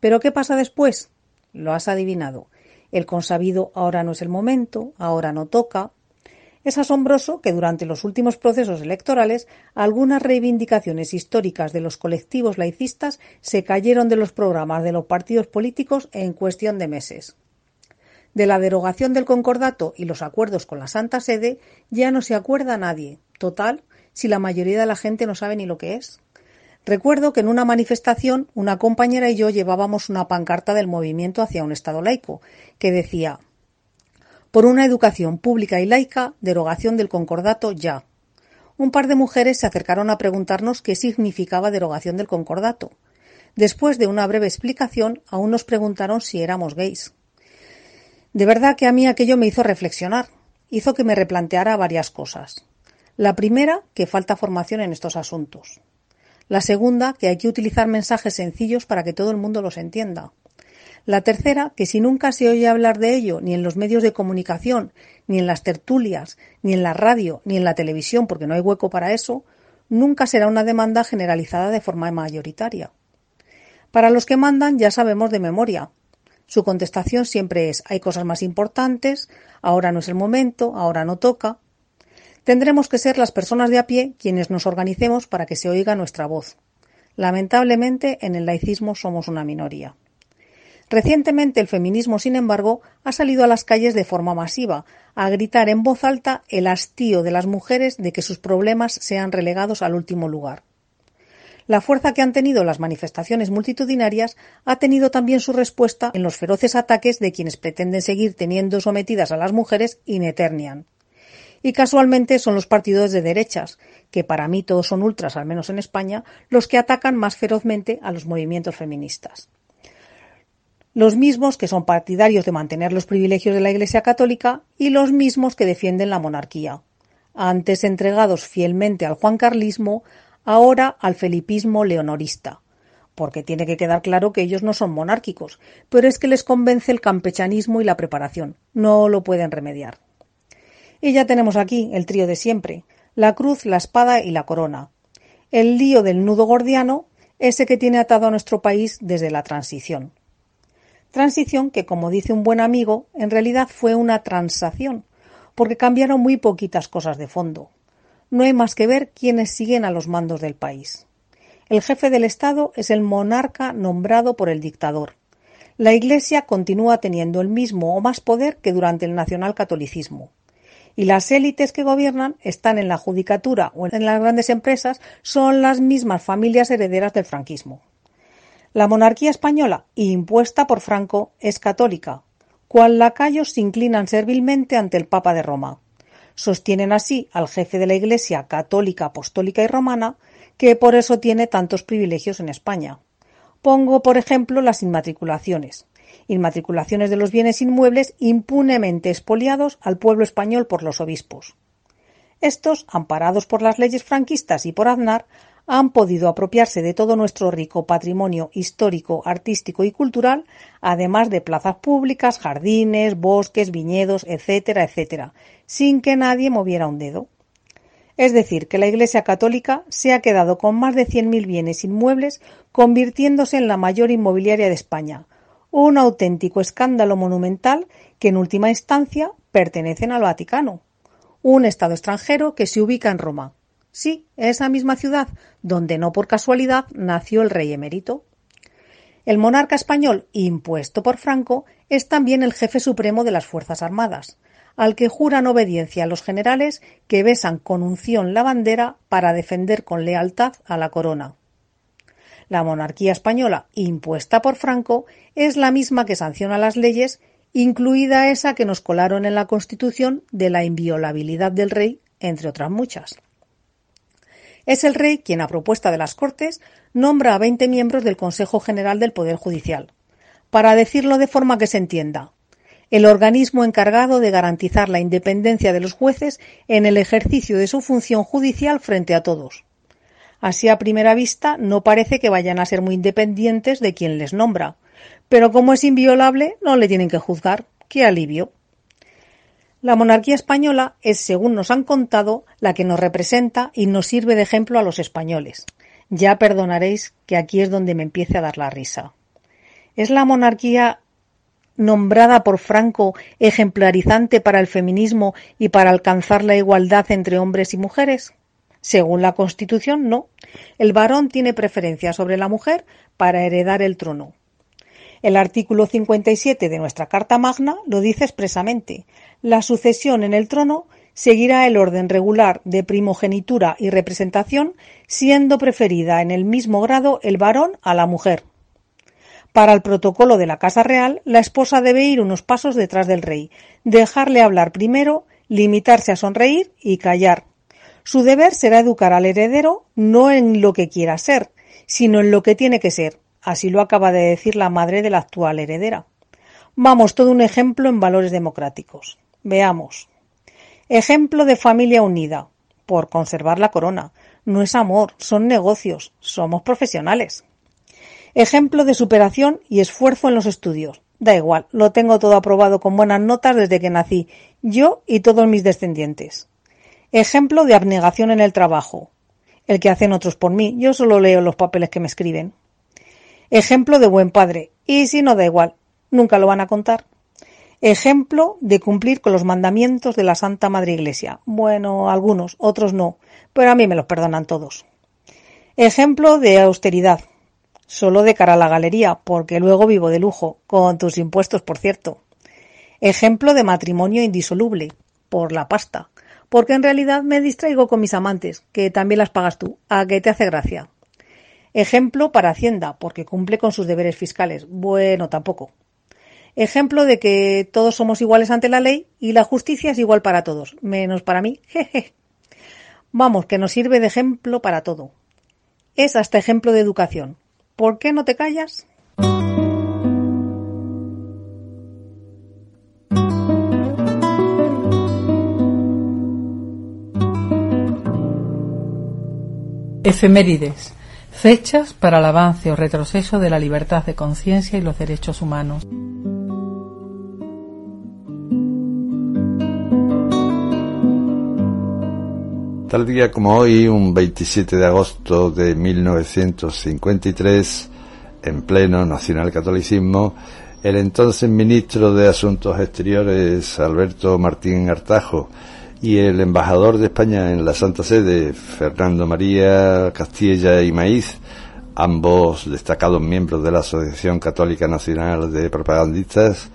Pero ¿qué pasa después? Lo has adivinado. El consabido ahora no es el momento, ahora no toca, es asombroso que durante los últimos procesos electorales algunas reivindicaciones históricas de los colectivos laicistas se cayeron de los programas de los partidos políticos en cuestión de meses. De la derogación del concordato y los acuerdos con la Santa Sede ya no se acuerda nadie. Total, si la mayoría de la gente no sabe ni lo que es. Recuerdo que en una manifestación una compañera y yo llevábamos una pancarta del movimiento hacia un Estado laico, que decía por una educación pública y laica, derogación del concordato ya. Un par de mujeres se acercaron a preguntarnos qué significaba derogación del concordato. Después de una breve explicación, aún nos preguntaron si éramos gays. De verdad que a mí aquello me hizo reflexionar, hizo que me replanteara varias cosas. La primera, que falta formación en estos asuntos. La segunda, que hay que utilizar mensajes sencillos para que todo el mundo los entienda. La tercera, que si nunca se oye hablar de ello ni en los medios de comunicación, ni en las tertulias, ni en la radio, ni en la televisión, porque no hay hueco para eso, nunca será una demanda generalizada de forma mayoritaria. Para los que mandan ya sabemos de memoria. Su contestación siempre es hay cosas más importantes, ahora no es el momento, ahora no toca. Tendremos que ser las personas de a pie quienes nos organicemos para que se oiga nuestra voz. Lamentablemente, en el laicismo somos una minoría. Recientemente el feminismo, sin embargo, ha salido a las calles de forma masiva, a gritar en voz alta el hastío de las mujeres de que sus problemas sean relegados al último lugar. La fuerza que han tenido las manifestaciones multitudinarias ha tenido también su respuesta en los feroces ataques de quienes pretenden seguir teniendo sometidas a las mujeres in eternian. Y casualmente son los partidos de derechas, que para mí todos son ultras, al menos en España, los que atacan más ferozmente a los movimientos feministas los mismos que son partidarios de mantener los privilegios de la Iglesia católica y los mismos que defienden la monarquía, antes entregados fielmente al juancarlismo, ahora al felipismo leonorista, porque tiene que quedar claro que ellos no son monárquicos, pero es que les convence el campechanismo y la preparación, no lo pueden remediar. Y ya tenemos aquí el trío de siempre, la cruz, la espada y la corona. El lío del nudo gordiano, ese que tiene atado a nuestro país desde la transición. Transición que, como dice un buen amigo, en realidad fue una transación, porque cambiaron muy poquitas cosas de fondo. No hay más que ver quiénes siguen a los mandos del país. El jefe del Estado es el monarca nombrado por el dictador. La Iglesia continúa teniendo el mismo o más poder que durante el nacionalcatolicismo. Y las élites que gobiernan están en la judicatura o en las grandes empresas son las mismas familias herederas del franquismo. La monarquía española, impuesta por Franco, es católica, cual lacayos se inclinan servilmente ante el Papa de Roma. Sostienen así al jefe de la Iglesia católica, apostólica y romana, que por eso tiene tantos privilegios en España. Pongo, por ejemplo, las inmatriculaciones. Inmatriculaciones de los bienes inmuebles impunemente expoliados al pueblo español por los obispos. Estos, amparados por las leyes franquistas y por Aznar, han podido apropiarse de todo nuestro rico patrimonio histórico, artístico y cultural, además de plazas públicas, jardines, bosques, viñedos, etcétera, etcétera, sin que nadie moviera un dedo. Es decir, que la Iglesia católica se ha quedado con más de 100.000 bienes inmuebles, convirtiéndose en la mayor inmobiliaria de España, un auténtico escándalo monumental que en última instancia pertenecen al Vaticano, un Estado extranjero que se ubica en Roma, Sí, esa misma ciudad donde no por casualidad nació el rey emérito. El monarca español, impuesto por Franco, es también el jefe supremo de las Fuerzas Armadas, al que juran obediencia a los generales que besan con unción la bandera para defender con lealtad a la corona. La monarquía española, impuesta por Franco, es la misma que sanciona las leyes, incluida esa que nos colaron en la Constitución de la inviolabilidad del rey, entre otras muchas. Es el rey quien, a propuesta de las Cortes, nombra a veinte miembros del Consejo General del Poder Judicial. Para decirlo de forma que se entienda, el organismo encargado de garantizar la independencia de los jueces en el ejercicio de su función judicial frente a todos. Así a primera vista no parece que vayan a ser muy independientes de quien les nombra, pero como es inviolable no le tienen que juzgar. ¡Qué alivio! La monarquía española es, según nos han contado, la que nos representa y nos sirve de ejemplo a los españoles. Ya perdonaréis que aquí es donde me empiece a dar la risa. ¿Es la monarquía nombrada por Franco ejemplarizante para el feminismo y para alcanzar la igualdad entre hombres y mujeres? Según la Constitución, no. El varón tiene preferencia sobre la mujer para heredar el trono. El artículo 57 de nuestra Carta Magna lo dice expresamente. La sucesión en el trono seguirá el orden regular de primogenitura y representación, siendo preferida en el mismo grado el varón a la mujer. Para el protocolo de la Casa Real, la esposa debe ir unos pasos detrás del rey, dejarle hablar primero, limitarse a sonreír y callar. Su deber será educar al heredero no en lo que quiera ser, sino en lo que tiene que ser. Así lo acaba de decir la madre de la actual heredera. Vamos, todo un ejemplo en valores democráticos. Veamos. Ejemplo de familia unida, por conservar la corona. No es amor, son negocios, somos profesionales. Ejemplo de superación y esfuerzo en los estudios. Da igual, lo tengo todo aprobado con buenas notas desde que nací, yo y todos mis descendientes. Ejemplo de abnegación en el trabajo. El que hacen otros por mí, yo solo leo los papeles que me escriben. Ejemplo de buen padre. Y si no da igual, nunca lo van a contar. Ejemplo de cumplir con los mandamientos de la Santa Madre Iglesia. Bueno, algunos, otros no, pero a mí me los perdonan todos. Ejemplo de austeridad. Solo de cara a la galería, porque luego vivo de lujo, con tus impuestos, por cierto. Ejemplo de matrimonio indisoluble, por la pasta, porque en realidad me distraigo con mis amantes, que también las pagas tú, a que te hace gracia. Ejemplo para Hacienda, porque cumple con sus deberes fiscales. Bueno, tampoco. Ejemplo de que todos somos iguales ante la ley y la justicia es igual para todos, menos para mí. Jeje. Vamos, que nos sirve de ejemplo para todo. Es hasta ejemplo de educación. ¿Por qué no te callas? Efemérides. Fechas para el avance o retroceso de la libertad de conciencia y los derechos humanos. Tal día como hoy, un 27 de agosto de 1953, en pleno nacionalcatolicismo, el entonces ministro de Asuntos Exteriores, Alberto Martín Artajo, y el embajador de España en la Santa Sede, Fernando María Castilla y Maíz, ambos destacados miembros de la Asociación Católica Nacional de Propagandistas,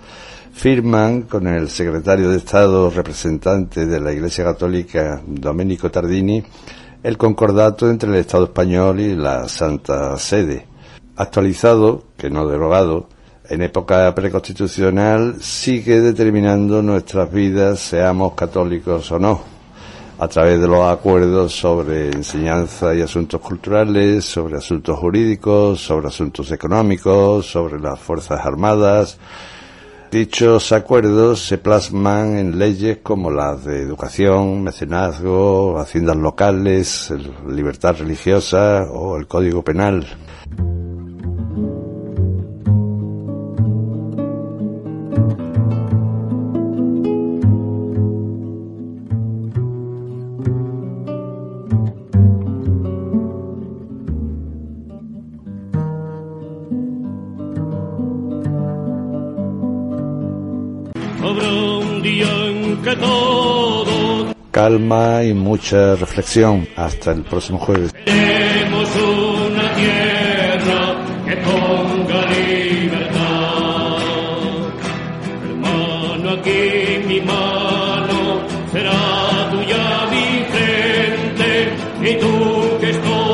firman con el secretario de Estado representante de la Iglesia Católica, Domenico Tardini, el concordato entre el Estado español y la Santa Sede, actualizado, que no derogado, en época preconstitucional, sigue determinando nuestras vidas, seamos católicos o no, a través de los acuerdos sobre enseñanza y asuntos culturales, sobre asuntos jurídicos, sobre asuntos económicos, sobre las Fuerzas Armadas, Dichos acuerdos se plasman en leyes como las de educación, mecenazgo, haciendas locales, libertad religiosa o el Código Penal. Calma y mucha reflexión. Hasta el próximo jueves. será tuya y tú que esto